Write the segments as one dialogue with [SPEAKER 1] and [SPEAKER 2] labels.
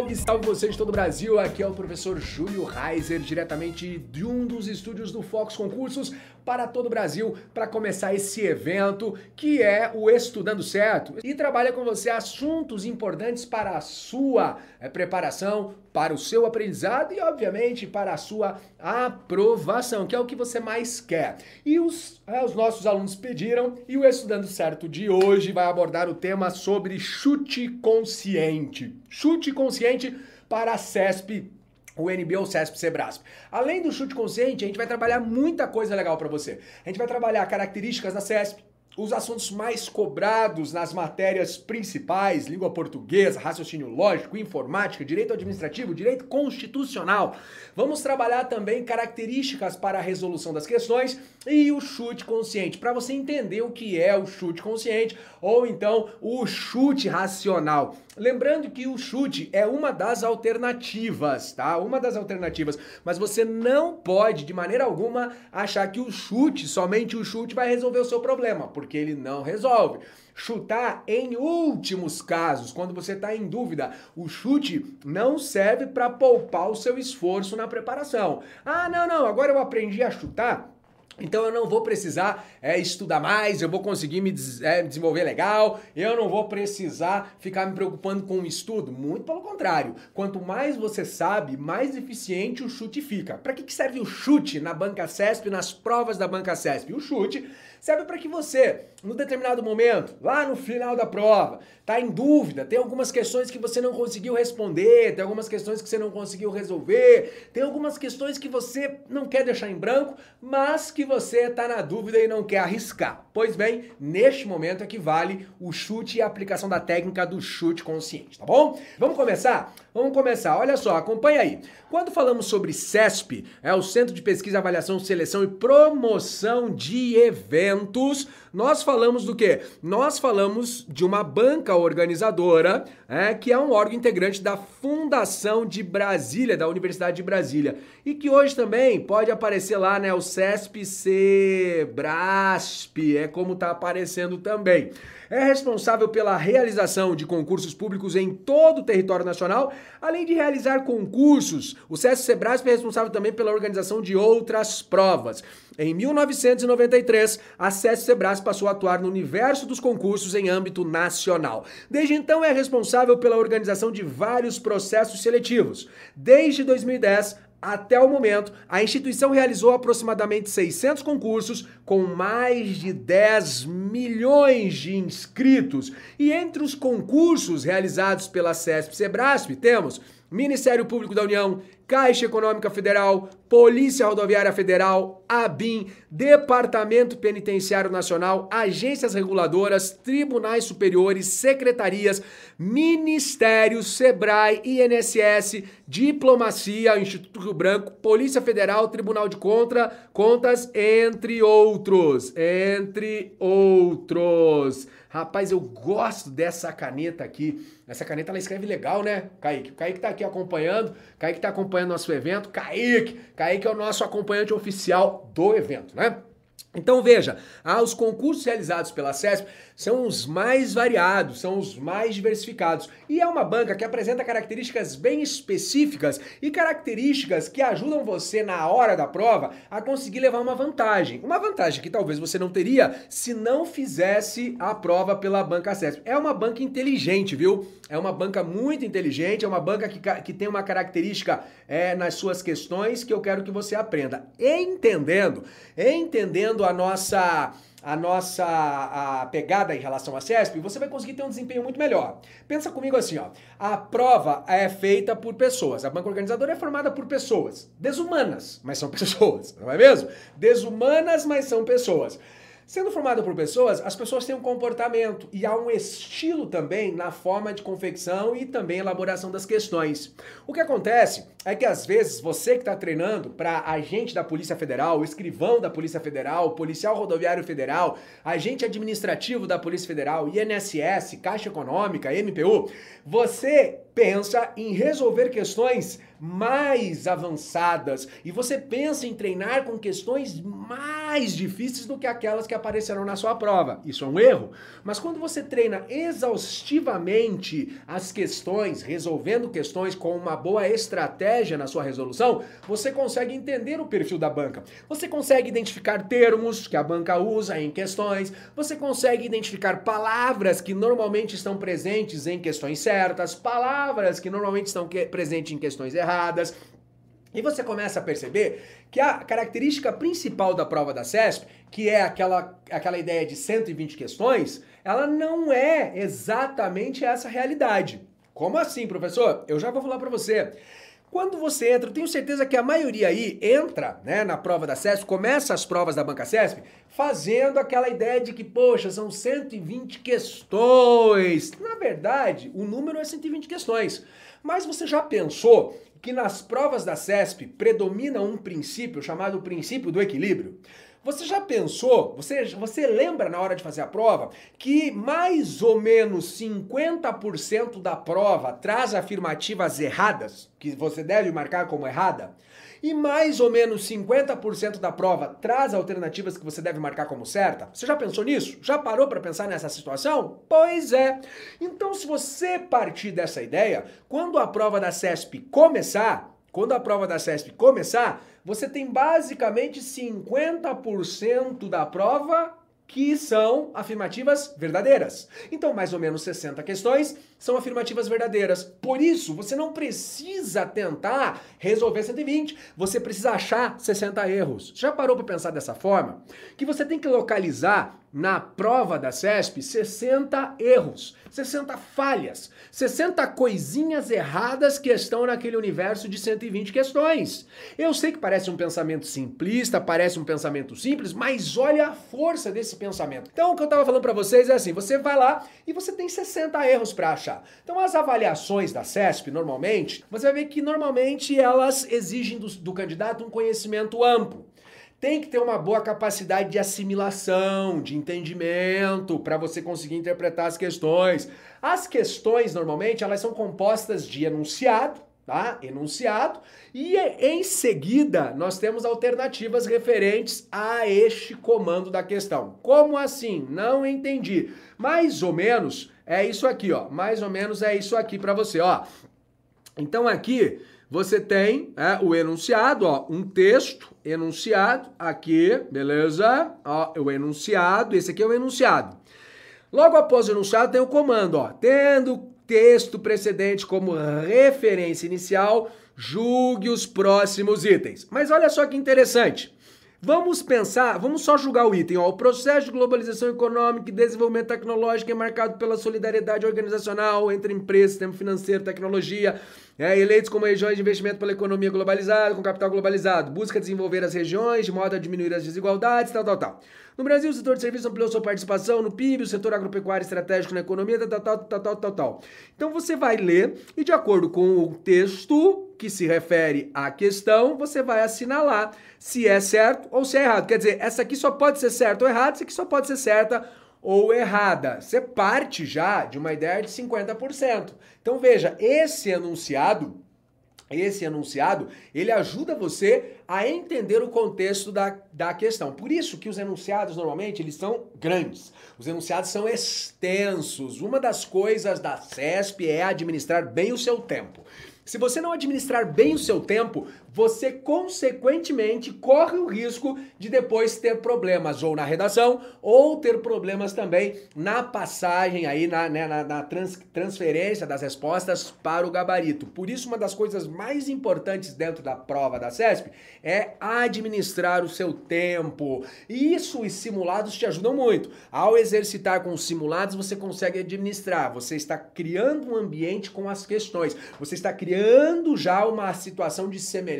[SPEAKER 1] Salve, salve vocês de todo o Brasil. Aqui é o professor Júlio Reiser, diretamente de um dos estúdios do Fox Concursos para todo o Brasil, para começar esse evento que é o Estudando Certo e trabalha com você assuntos importantes para a sua é, preparação, para o seu aprendizado e, obviamente, para a sua aprovação, que é o que você mais quer. E os, é, os nossos alunos pediram e o Estudando Certo de hoje vai abordar o tema sobre chute consciente. Chute consciente para a CESP o NB ou CESP Sebrasp. Além do chute consciente, a gente vai trabalhar muita coisa legal para você. A gente vai trabalhar características da CESP, os assuntos mais cobrados nas matérias principais, língua portuguesa, raciocínio lógico, informática, direito administrativo, direito constitucional. Vamos trabalhar também características para a resolução das questões e o chute consciente, para você entender o que é o chute consciente ou então o chute racional. Lembrando que o chute é uma das alternativas, tá? Uma das alternativas, mas você não pode de maneira alguma achar que o chute, somente o chute vai resolver o seu problema, porque ele não resolve. Chutar em últimos casos, quando você está em dúvida, o chute não serve para poupar o seu esforço na preparação. Ah, não, não, agora eu aprendi a chutar. Então eu não vou precisar é, estudar mais, eu vou conseguir me des é, desenvolver legal, eu não vou precisar ficar me preocupando com o estudo. Muito pelo contrário. Quanto mais você sabe, mais eficiente o chute fica. Para que, que serve o chute na banca CESP, nas provas da banca CESP? O chute serve para que você, no determinado momento, lá no final da prova, tá em dúvida, tem algumas questões que você não conseguiu responder, tem algumas questões que você não conseguiu resolver, tem algumas questões que você não quer deixar em branco, mas que você está na dúvida e não quer arriscar. Pois bem, neste momento é que vale o chute e a aplicação da técnica do chute consciente, tá bom? Vamos começar? Vamos começar. Olha só, acompanha aí. Quando falamos sobre CESP, é o Centro de Pesquisa, Avaliação, Seleção e Promoção de Eventos, eventos nós falamos do quê? Nós falamos de uma banca organizadora, é, que é um órgão integrante da Fundação de Brasília, da Universidade de Brasília, e que hoje também pode aparecer lá, né, o CESP Sebrasp, é como tá aparecendo também. É responsável pela realização de concursos públicos em todo o território nacional, além de realizar concursos. O CESP Sebrasp é responsável também pela organização de outras provas. Em 1993, a CESP Sebrasp passou a atuar no universo dos concursos em âmbito nacional. Desde então é responsável pela organização de vários processos seletivos. Desde 2010, até o momento, a instituição realizou aproximadamente 600 concursos com mais de 10 milhões de inscritos. E entre os concursos realizados pela CESP Sebrasp, temos Ministério Público da União, Caixa Econômica Federal, Polícia Rodoviária Federal, ABIN, Departamento Penitenciário Nacional, agências reguladoras, tribunais superiores, secretarias, ministérios, SEBRAE, INSS, Diplomacia, Instituto Rio Branco, Polícia Federal, Tribunal de Contra, Contas, entre outros. Entre outros. Rapaz, eu gosto dessa caneta aqui. Essa caneta ela escreve legal, né, Kaique? O Kaique tá aqui acompanhando, Kaique tá acompanhando nosso evento. Kaique, Kaique é o nosso acompanhante oficial do evento, né? Então veja, ah, os concursos realizados pela CESP são os mais variados, são os mais diversificados. E é uma banca que apresenta características bem específicas e características que ajudam você na hora da prova a conseguir levar uma vantagem. Uma vantagem que talvez você não teria se não fizesse a prova pela banca CESP. É uma banca inteligente, viu? É uma banca muito inteligente, é uma banca que, que tem uma característica é, nas suas questões que eu quero que você aprenda. Entendendo, entendendo a nossa a nossa a pegada em relação à CESP, você vai conseguir ter um desempenho muito melhor. Pensa comigo assim, ó. A prova é feita por pessoas. A banca organizadora é formada por pessoas desumanas, mas são pessoas, não é mesmo? Desumanas, mas são pessoas. Sendo formada por pessoas, as pessoas têm um comportamento e há um estilo também na forma de confecção e também elaboração das questões. O que acontece é que às vezes você que está treinando para agente da Polícia Federal, escrivão da Polícia Federal, policial rodoviário federal, agente administrativo da Polícia Federal, INSS, Caixa Econômica, MPU, você pensa em resolver questões mais avançadas e você pensa em treinar com questões mais difíceis do que aquelas que aparecerão na sua prova. Isso é um erro. Mas quando você treina exaustivamente as questões, resolvendo questões com uma boa estratégia na sua resolução, você consegue entender o perfil da banca. Você consegue identificar termos que a banca usa em questões, você consegue identificar palavras que normalmente estão presentes em questões certas, palavras que normalmente estão presentes em questões erradas erradas. E você começa a perceber que a característica principal da prova da CESP, que é aquela, aquela ideia de 120 questões, ela não é exatamente essa realidade. Como assim, professor? Eu já vou falar para você. Quando você entra, eu tenho certeza que a maioria aí entra né, na prova da CESP, começa as provas da Banca CESP, fazendo aquela ideia de que, poxa, são 120 questões. Na verdade, o número é 120 questões. Mas você já pensou que nas provas da CESP predomina um princípio chamado princípio do equilíbrio? Você já pensou, você, você lembra na hora de fazer a prova, que mais ou menos 50% da prova traz afirmativas erradas, que você deve marcar como errada? e mais ou menos 50% da prova traz alternativas que você deve marcar como certa? Você já pensou nisso? Já parou para pensar nessa situação? Pois é. Então, se você partir dessa ideia, quando a prova da CESP começar, quando a prova da CESP começar, você tem basicamente 50% da prova que são afirmativas verdadeiras. Então, mais ou menos 60 questões são afirmativas verdadeiras. Por isso, você não precisa tentar resolver 120, você precisa achar 60 erros. Já parou para pensar dessa forma? Que você tem que localizar na prova da CESP 60 erros, 60 falhas, 60 coisinhas erradas que estão naquele universo de 120 questões. Eu sei que parece um pensamento simplista, parece um pensamento simples, mas olha a força desse pensamento. Então, o que eu estava falando para vocês é assim: você vai lá e você tem 60 erros para achar. Então, as avaliações da CESP, normalmente, você vai ver que normalmente elas exigem do, do candidato um conhecimento amplo tem que ter uma boa capacidade de assimilação, de entendimento, para você conseguir interpretar as questões. As questões, normalmente, elas são compostas de enunciado, tá? Enunciado, e em seguida nós temos alternativas referentes a este comando da questão. Como assim? Não entendi. Mais ou menos é isso aqui, ó. Mais ou menos é isso aqui para você, ó. Então aqui você tem é, o enunciado, ó, um texto, enunciado, aqui, beleza? Ó, o enunciado, esse aqui é o enunciado. Logo após o enunciado tem o comando, ó, tendo texto precedente como referência inicial, julgue os próximos itens. Mas olha só que interessante. Vamos pensar, vamos só julgar o item. Ó. O processo de globalização econômica e desenvolvimento tecnológico é marcado pela solidariedade organizacional entre empresas, sistema financeiro, tecnologia, é, eleitos como regiões de investimento pela economia globalizada, com capital globalizado, busca desenvolver as regiões de modo a diminuir as desigualdades, tal, tal, tal. No Brasil, o setor de serviços ampliou sua participação no PIB, o setor agropecuário estratégico na economia, tal, tal, tal, tal, tal, tal. Então você vai ler e, de acordo com o texto que se refere à questão, você vai assinalar se é certo ou se é errado. Quer dizer, essa aqui só pode ser certa ou errada, essa aqui só pode ser certa ou errada. Você parte já de uma ideia de 50%. Então veja, esse enunciado esse enunciado, ele ajuda você a entender o contexto da, da questão. Por isso que os enunciados, normalmente, eles são grandes. Os enunciados são extensos. Uma das coisas da CESP é administrar bem o seu tempo. Se você não administrar bem o seu tempo, você consequentemente corre o risco de depois ter problemas ou na redação ou ter problemas também na passagem aí na, né, na, na trans, transferência das respostas para o gabarito. Por isso, uma das coisas mais importantes dentro da prova da CESP é administrar o seu tempo. Isso os simulados te ajudam muito. Ao exercitar com os simulados, você consegue administrar. Você está criando um ambiente com as questões. Você está criando já uma situação de semelhança,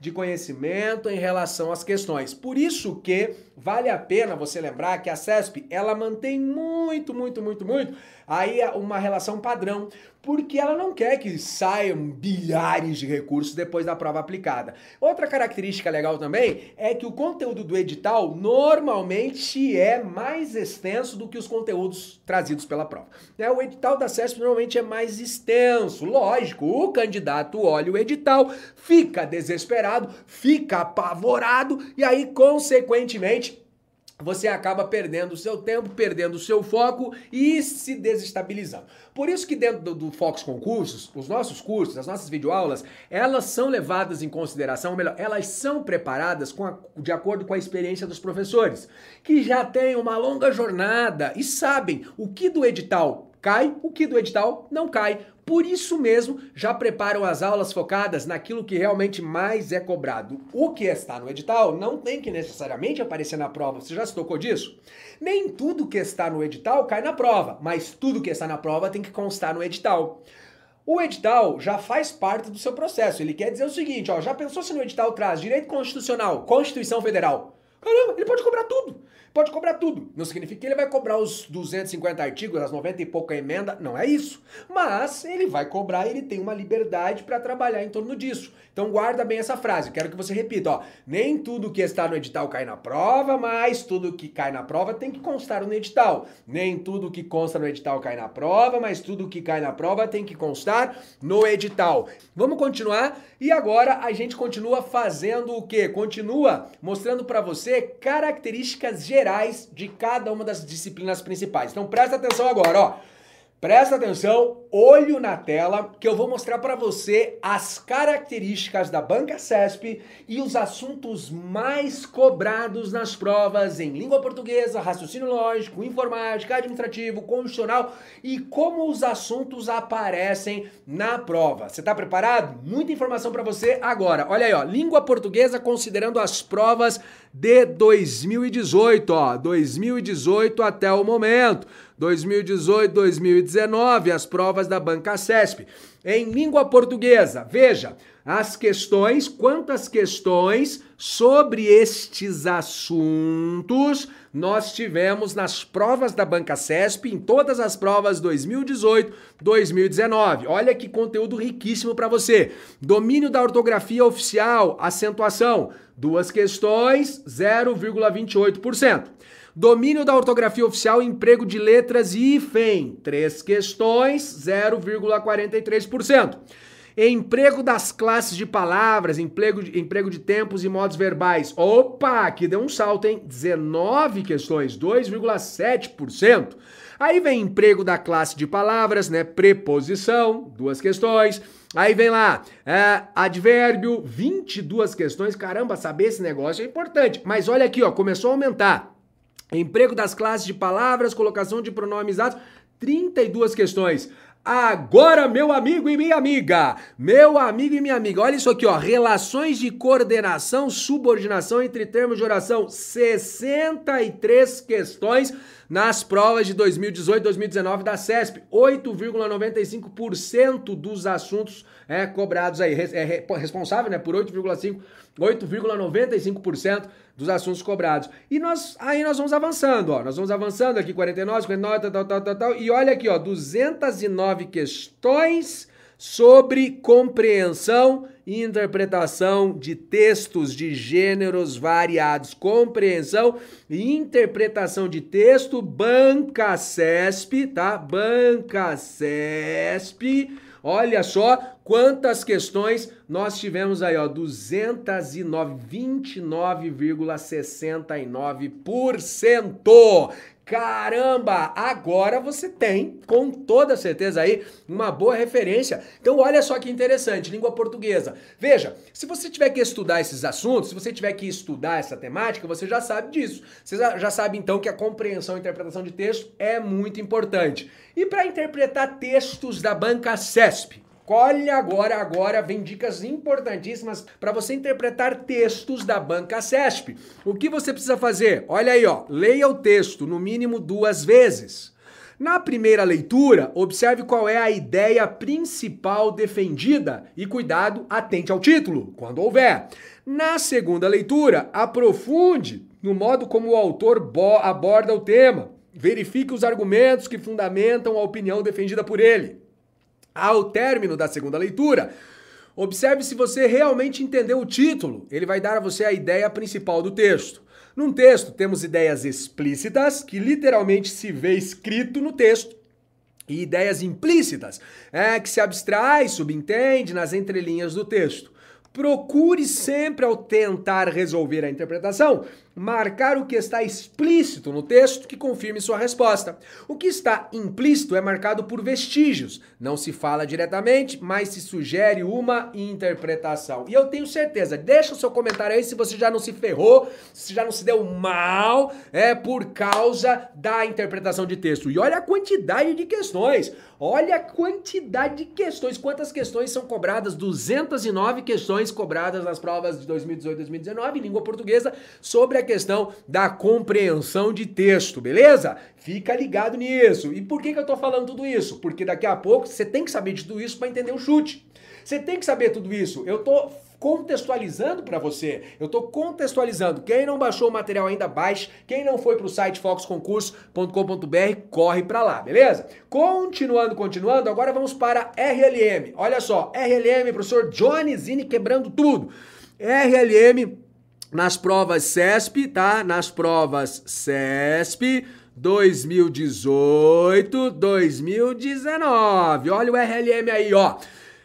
[SPEAKER 1] de conhecimento em relação às questões. Por isso que vale a pena você lembrar que a CESP, ela mantém muito, muito, muito, muito aí uma relação padrão. porque ela não quer que saiam bilhares de recursos depois da prova aplicada. Outra característica legal também é que o conteúdo do edital normalmente é mais extenso do que os conteúdos trazidos pela prova. É, o edital da CESP normalmente é mais extenso. Lógico, o candidato olha o edital, fica desesperado, fica apavorado e aí, consequentemente, você acaba perdendo o seu tempo, perdendo o seu foco e se desestabilizando. Por isso que dentro do, do Fox Concursos, os nossos cursos, as nossas videoaulas, elas são levadas em consideração, ou melhor, elas são preparadas a, de acordo com a experiência dos professores, que já têm uma longa jornada e sabem o que do edital cai, o que do edital não cai. Por isso mesmo, já preparam as aulas focadas naquilo que realmente mais é cobrado. O que está no edital não tem que necessariamente aparecer na prova. Você já se tocou disso? Nem tudo que está no edital cai na prova, mas tudo que está na prova tem que constar no edital. O edital já faz parte do seu processo. Ele quer dizer o seguinte, ó, já pensou se no edital traz direito constitucional, Constituição Federal? Caramba, ele pode cobrar tudo. Pode cobrar tudo. Não significa que ele vai cobrar os 250 artigos, as 90 e pouca emenda. Não é isso. Mas ele vai cobrar e ele tem uma liberdade para trabalhar em torno disso. Então guarda bem essa frase. Quero que você repita, ó. Nem tudo que está no edital cai na prova, mas tudo que cai na prova tem que constar no edital. Nem tudo que consta no edital cai na prova, mas tudo que cai na prova tem que constar no edital. Vamos continuar e agora a gente continua fazendo o quê? Continua mostrando para você características gerais gerais de cada uma das disciplinas principais. Então presta atenção agora, ó. Presta atenção, olho na tela, que eu vou mostrar para você as características da banca CESP e os assuntos mais cobrados nas provas em língua portuguesa, raciocínio lógico, informática, administrativo, constitucional e como os assuntos aparecem na prova. Você está preparado? Muita informação para você agora. Olha aí, ó, língua portuguesa considerando as provas de 2018, ó, 2018 até o momento. 2018, 2019, as provas da Banca CESP. Em língua portuguesa, veja, as questões, quantas questões sobre estes assuntos nós tivemos nas provas da Banca CESP, em todas as provas 2018, 2019. Olha que conteúdo riquíssimo para você. Domínio da ortografia oficial, acentuação, duas questões, 0,28%. Domínio da ortografia oficial, emprego de letras e IFEM. Três questões, 0,43%. Emprego das classes de palavras, emprego de, emprego de tempos e modos verbais. Opa, aqui deu um salto, hein? 19 questões, 2,7%. Aí vem emprego da classe de palavras, né? Preposição, duas questões. Aí vem lá, é, advérbio, 22 questões. Caramba, saber esse negócio é importante. Mas olha aqui, ó, começou a aumentar. Emprego das classes de palavras, colocação de pronomes atos, 32 questões. Agora, meu amigo e minha amiga, meu amigo e minha amiga, olha isso aqui, ó, relações de coordenação, subordinação entre termos de oração, 63 questões nas provas de 2018 2019 da CESP, 8,95% dos assuntos é, cobrados aí, é responsável né, por 8,5%, 8,95% dos assuntos cobrados. E nós aí nós vamos avançando, ó. Nós vamos avançando aqui 49, 59, tal, tal, tal, tal, tal. E olha aqui, ó, 209 questões sobre compreensão e interpretação de textos de gêneros variados. Compreensão e interpretação de texto, Banca CESP, tá? Banca CESP Olha só quantas questões nós tivemos aí, ó, 209, 29,69%. Caramba, agora você tem, com toda certeza aí, uma boa referência. Então olha só que interessante, língua portuguesa. Veja, se você tiver que estudar esses assuntos, se você tiver que estudar essa temática, você já sabe disso. Você já sabe então que a compreensão e interpretação de texto é muito importante. E para interpretar textos da banca CESP, Olha agora, agora vem dicas importantíssimas para você interpretar textos da banca CESP. O que você precisa fazer? Olha aí, ó, leia o texto no mínimo duas vezes. Na primeira leitura, observe qual é a ideia principal defendida e cuidado, atente ao título, quando houver. Na segunda leitura, aprofunde no modo como o autor aborda o tema. Verifique os argumentos que fundamentam a opinião defendida por ele. Ao término da segunda leitura, observe se você realmente entendeu o título. Ele vai dar a você a ideia principal do texto. Num texto, temos ideias explícitas, que literalmente se vê escrito no texto, e ideias implícitas, é, que se abstrai, subentende nas entrelinhas do texto. Procure sempre, ao tentar resolver a interpretação, marcar o que está explícito no texto que confirme sua resposta. O que está implícito é marcado por vestígios. Não se fala diretamente, mas se sugere uma interpretação. E eu tenho certeza, deixa o seu comentário aí se você já não se ferrou, se já não se deu mal, é por causa da interpretação de texto. E olha a quantidade de questões. Olha a quantidade de questões. Quantas questões são cobradas? 209 questões cobradas nas provas de 2018 e 2019 em língua portuguesa sobre a questão da compreensão de texto, beleza? Fica ligado nisso. E por que, que eu tô falando tudo isso? Porque daqui a pouco você tem que saber de tudo isso para entender o chute. Você tem que saber tudo isso. Eu tô contextualizando para você. Eu estou contextualizando. Quem não baixou o material ainda, baixe. Quem não foi para o site foxconcurso.com.br, corre para lá, beleza? Continuando, continuando, agora vamos para RLM. Olha só, RLM, professor Johnny Zini quebrando tudo. RLM nas provas CESP, tá? Nas provas CESP 2018, 2019. Olha o RLM aí, ó.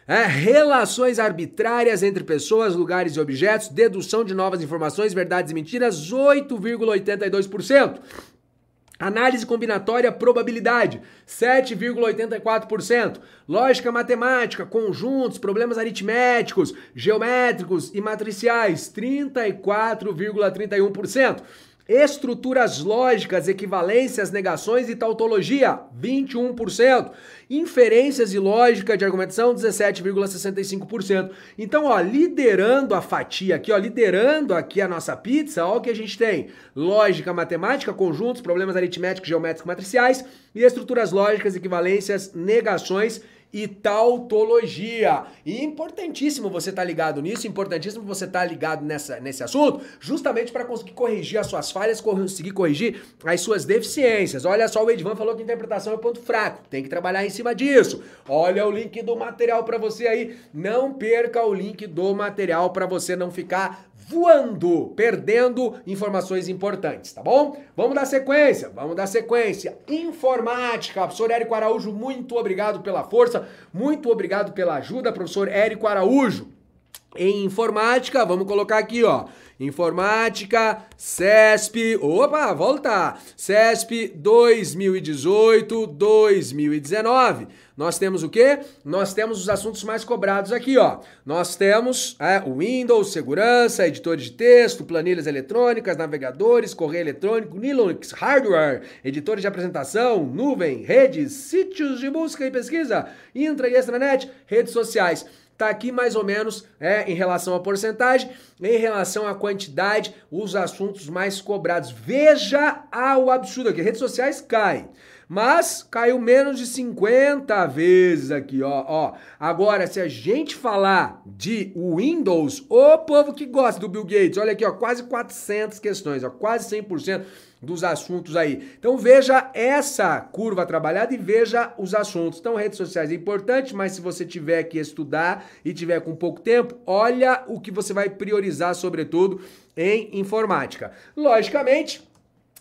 [SPEAKER 1] É, relações arbitrárias entre pessoas, lugares e objetos, dedução de novas informações, verdades e mentiras, 8,82%. Análise combinatória, probabilidade, 7,84%. Lógica matemática, conjuntos, problemas aritméticos, geométricos e matriciais, 34,31%. Estruturas lógicas, equivalências, negações e tautologia, 21%. Inferências e lógica de argumentação, 17,65%. Então, ó, liderando a fatia aqui, ó, liderando aqui a nossa pizza, ó o que a gente tem. Lógica matemática, conjuntos, problemas aritméticos, geométricos, matriciais e estruturas lógicas, equivalências, negações e tautologia. E importantíssimo você estar tá ligado nisso, importantíssimo você estar tá ligado nessa, nesse assunto, justamente para conseguir corrigir as suas falhas, conseguir corrigir as suas deficiências. Olha só, o Edvan falou que interpretação é ponto fraco, tem que trabalhar em cima disso. Olha o link do material para você aí, não perca o link do material para você não ficar voando, perdendo informações importantes, tá bom? Vamos dar sequência, vamos dar sequência. Informática, professor Érico Araújo, muito obrigado pela força, muito obrigado pela ajuda, professor Érico Araújo. Em informática, vamos colocar aqui, ó. Informática, CESP, opa, volta! CESP 2018, 2019. Nós temos o quê? Nós temos os assuntos mais cobrados aqui, ó. Nós temos é, Windows, segurança, editores de texto, planilhas eletrônicas, navegadores, correio eletrônico, Linux, hardware, editores de apresentação, nuvem, redes, sítios de busca e pesquisa, intra e extranet, redes sociais. Tá aqui mais ou menos é, em relação à porcentagem, em relação à quantidade, os assuntos mais cobrados. Veja o absurdo aqui, redes sociais caem. Mas caiu menos de 50 vezes aqui, ó, ó. Agora, se a gente falar de Windows, o povo que gosta do Bill Gates, olha aqui, ó, quase 400 questões, ó, quase 100% dos assuntos aí. Então veja essa curva trabalhada e veja os assuntos. Então redes sociais é importante, mas se você tiver que estudar e tiver com pouco tempo, olha o que você vai priorizar sobretudo em informática. Logicamente,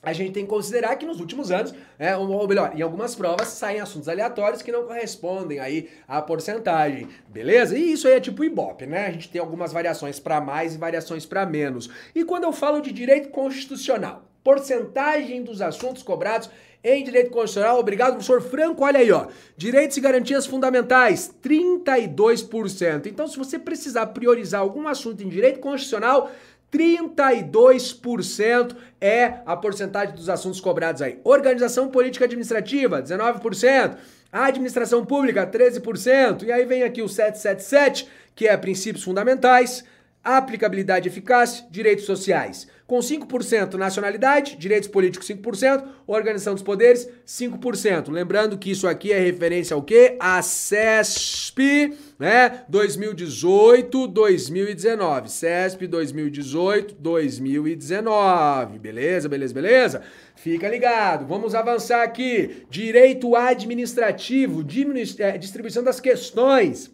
[SPEAKER 1] a gente tem que considerar que nos últimos anos, é, ou melhor, em algumas provas saem assuntos aleatórios que não correspondem aí à porcentagem, beleza? E isso aí é tipo Ibope, né? A gente tem algumas variações para mais e variações para menos. E quando eu falo de direito constitucional, porcentagem dos assuntos cobrados em direito constitucional. Obrigado, professor Franco. Olha aí, ó. Direitos e garantias fundamentais, 32%. Então, se você precisar priorizar algum assunto em direito constitucional, 32% é a porcentagem dos assuntos cobrados aí. Organização política administrativa, 19%. Administração pública, 13%. E aí vem aqui o 777, que é princípios fundamentais, aplicabilidade eficaz, direitos sociais. Com 5% nacionalidade, direitos políticos 5%, organização dos poderes 5%. Lembrando que isso aqui é referência ao quê? A CESP, né? 2018, 2019. CESP 2018, 2019. Beleza, beleza, beleza? Fica ligado. Vamos avançar aqui. Direito administrativo, eh, distribuição das questões.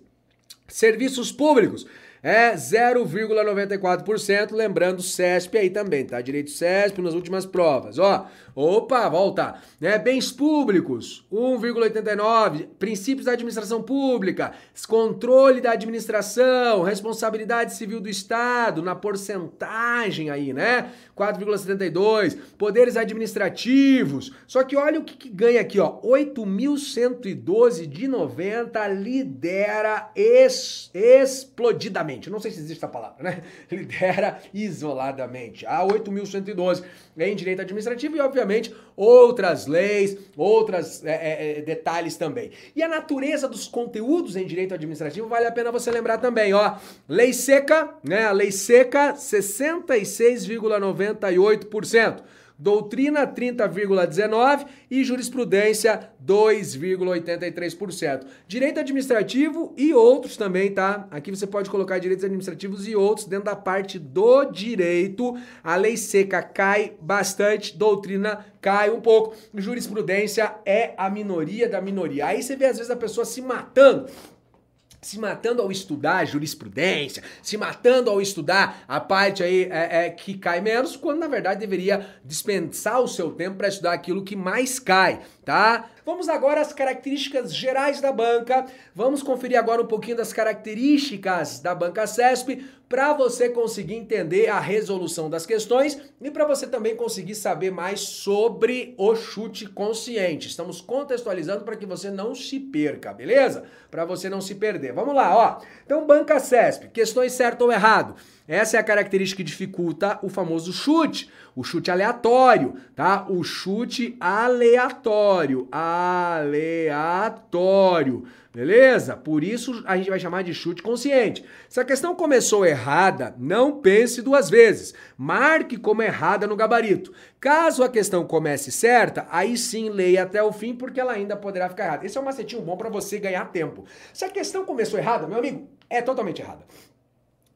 [SPEAKER 1] Serviços públicos é 0,94%, lembrando CESP aí também, tá? Direito CESP nas últimas provas, ó. Opa, volta. Né? Bens públicos, 1,89. Princípios da administração pública, controle da administração, responsabilidade civil do Estado, na porcentagem aí, né? 4,72. Poderes administrativos. Só que olha o que, que ganha aqui, ó. 8.112 de 90 lidera es, explodidamente. Não sei se existe essa palavra, né? Lidera isoladamente. A 8.112 em direito administrativo e, obviamente, outras leis, outros é, é, é, detalhes também. E a natureza dos conteúdos em direito administrativo vale a pena você lembrar também, ó. Lei seca, né? A lei seca, 66,98% doutrina 30,19% e jurisprudência 2,83%. Direito administrativo e outros também, tá? Aqui você pode colocar direitos administrativos e outros dentro da parte do direito. A lei seca cai bastante, doutrina cai um pouco, jurisprudência é a minoria da minoria. Aí você vê às vezes a pessoa se matando se matando ao estudar jurisprudência, se matando ao estudar a parte aí é, é, que cai menos, quando na verdade deveria dispensar o seu tempo para estudar aquilo que mais cai, tá? Vamos agora às características gerais da banca. Vamos conferir agora um pouquinho das características da banca CESP para você conseguir entender a resolução das questões e para você também conseguir saber mais sobre o chute consciente. Estamos contextualizando para que você não se perca, beleza? Para você não se perder. Vamos lá, ó. Então, banca CESP, questões certo ou errado. Essa é a característica que dificulta o famoso chute, o chute aleatório, tá? O chute aleatório, aleatório, beleza? Por isso a gente vai chamar de chute consciente. Se a questão começou errada, não pense duas vezes. Marque como errada no gabarito. Caso a questão comece certa, aí sim leia até o fim, porque ela ainda poderá ficar errada. Esse é um macetinho bom para você ganhar tempo. Se a questão começou errada, meu amigo, é totalmente errada.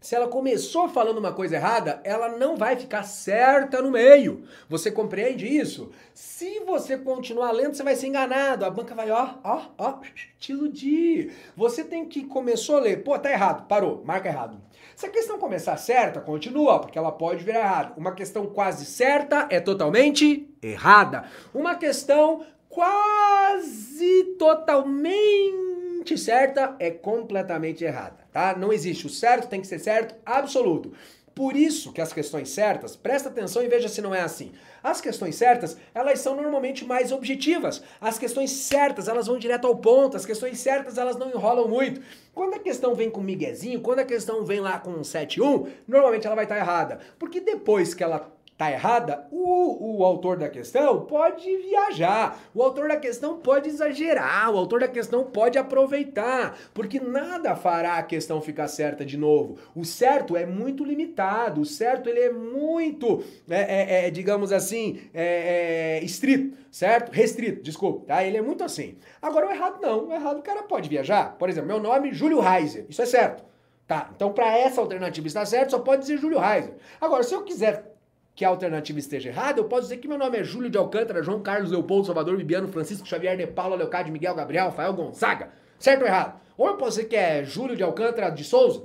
[SPEAKER 1] Se ela começou falando uma coisa errada, ela não vai ficar certa no meio. Você compreende isso? Se você continuar lendo, você vai ser enganado. A banca vai, ó, ó, ó, te iludir. Você tem que começou a ler, pô, tá errado, parou, marca errado. Se a questão começar certa, continua, porque ela pode virar errada. Uma questão quase certa é totalmente errada. Uma questão quase totalmente certa é completamente errada tá? Não existe. O certo tem que ser certo absoluto. Por isso que as questões certas, presta atenção e veja se não é assim. As questões certas, elas são normalmente mais objetivas. As questões certas, elas vão direto ao ponto. As questões certas, elas não enrolam muito. Quando a questão vem com miguezinho, quando a questão vem lá com um 7-1, normalmente ela vai estar errada. Porque depois que ela tá errada, o, o autor da questão pode viajar, o autor da questão pode exagerar, o autor da questão pode aproveitar, porque nada fará a questão ficar certa de novo. O certo é muito limitado, o certo ele é muito, é, é, é digamos assim, é, é, estrito, certo? Restrito, desculpa, tá? Ele é muito assim. Agora o errado não, o errado o cara pode viajar. Por exemplo, meu nome é Júlio Reiser, isso é certo. Tá, então para essa alternativa estar certo, só pode dizer Júlio Reiser. Agora, se eu quiser que a alternativa esteja errada, eu posso dizer que meu nome é Júlio de Alcântara, João Carlos Leopoldo, Salvador Bibiano, Francisco Xavier, De Paula, Leocádio, Miguel, Gabriel, Rafael Gonzaga. Certo ou errado? Ou eu posso dizer que é Júlio de Alcântara de Souza.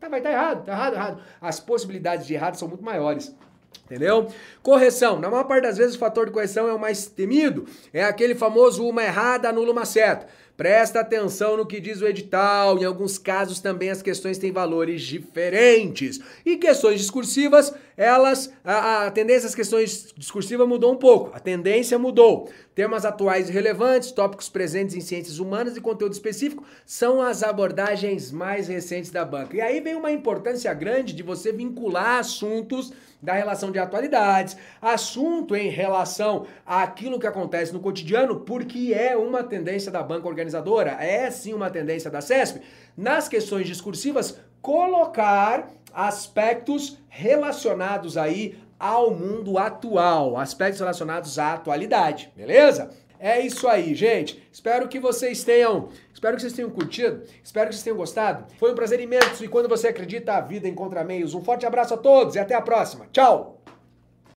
[SPEAKER 1] Tá, vai estar tá errado, tá errado, errado. As possibilidades de errado são muito maiores. Entendeu? Correção. Na maior parte das vezes, o fator de correção é o mais temido. É aquele famoso uma errada anula uma certa. Presta atenção no que diz o edital. Em alguns casos também as questões têm valores diferentes. E questões discursivas, elas, a, a tendência das questões discursivas mudou um pouco. A tendência mudou. Temas atuais e relevantes, tópicos presentes em ciências humanas e conteúdo específico são as abordagens mais recentes da banca. E aí vem uma importância grande de você vincular assuntos da relação de atualidades, assunto em relação àquilo que acontece no cotidiano, porque é uma tendência da banca organizadora, é sim uma tendência da CESP, nas questões discursivas, colocar aspectos relacionados aí ao mundo atual, aspectos relacionados à atualidade, beleza? É isso aí, gente. Espero que vocês tenham, espero que vocês tenham curtido, espero que vocês tenham gostado. Foi um prazer imenso e quando você acredita, a vida encontra meios. Um forte abraço a todos e até a próxima. Tchau.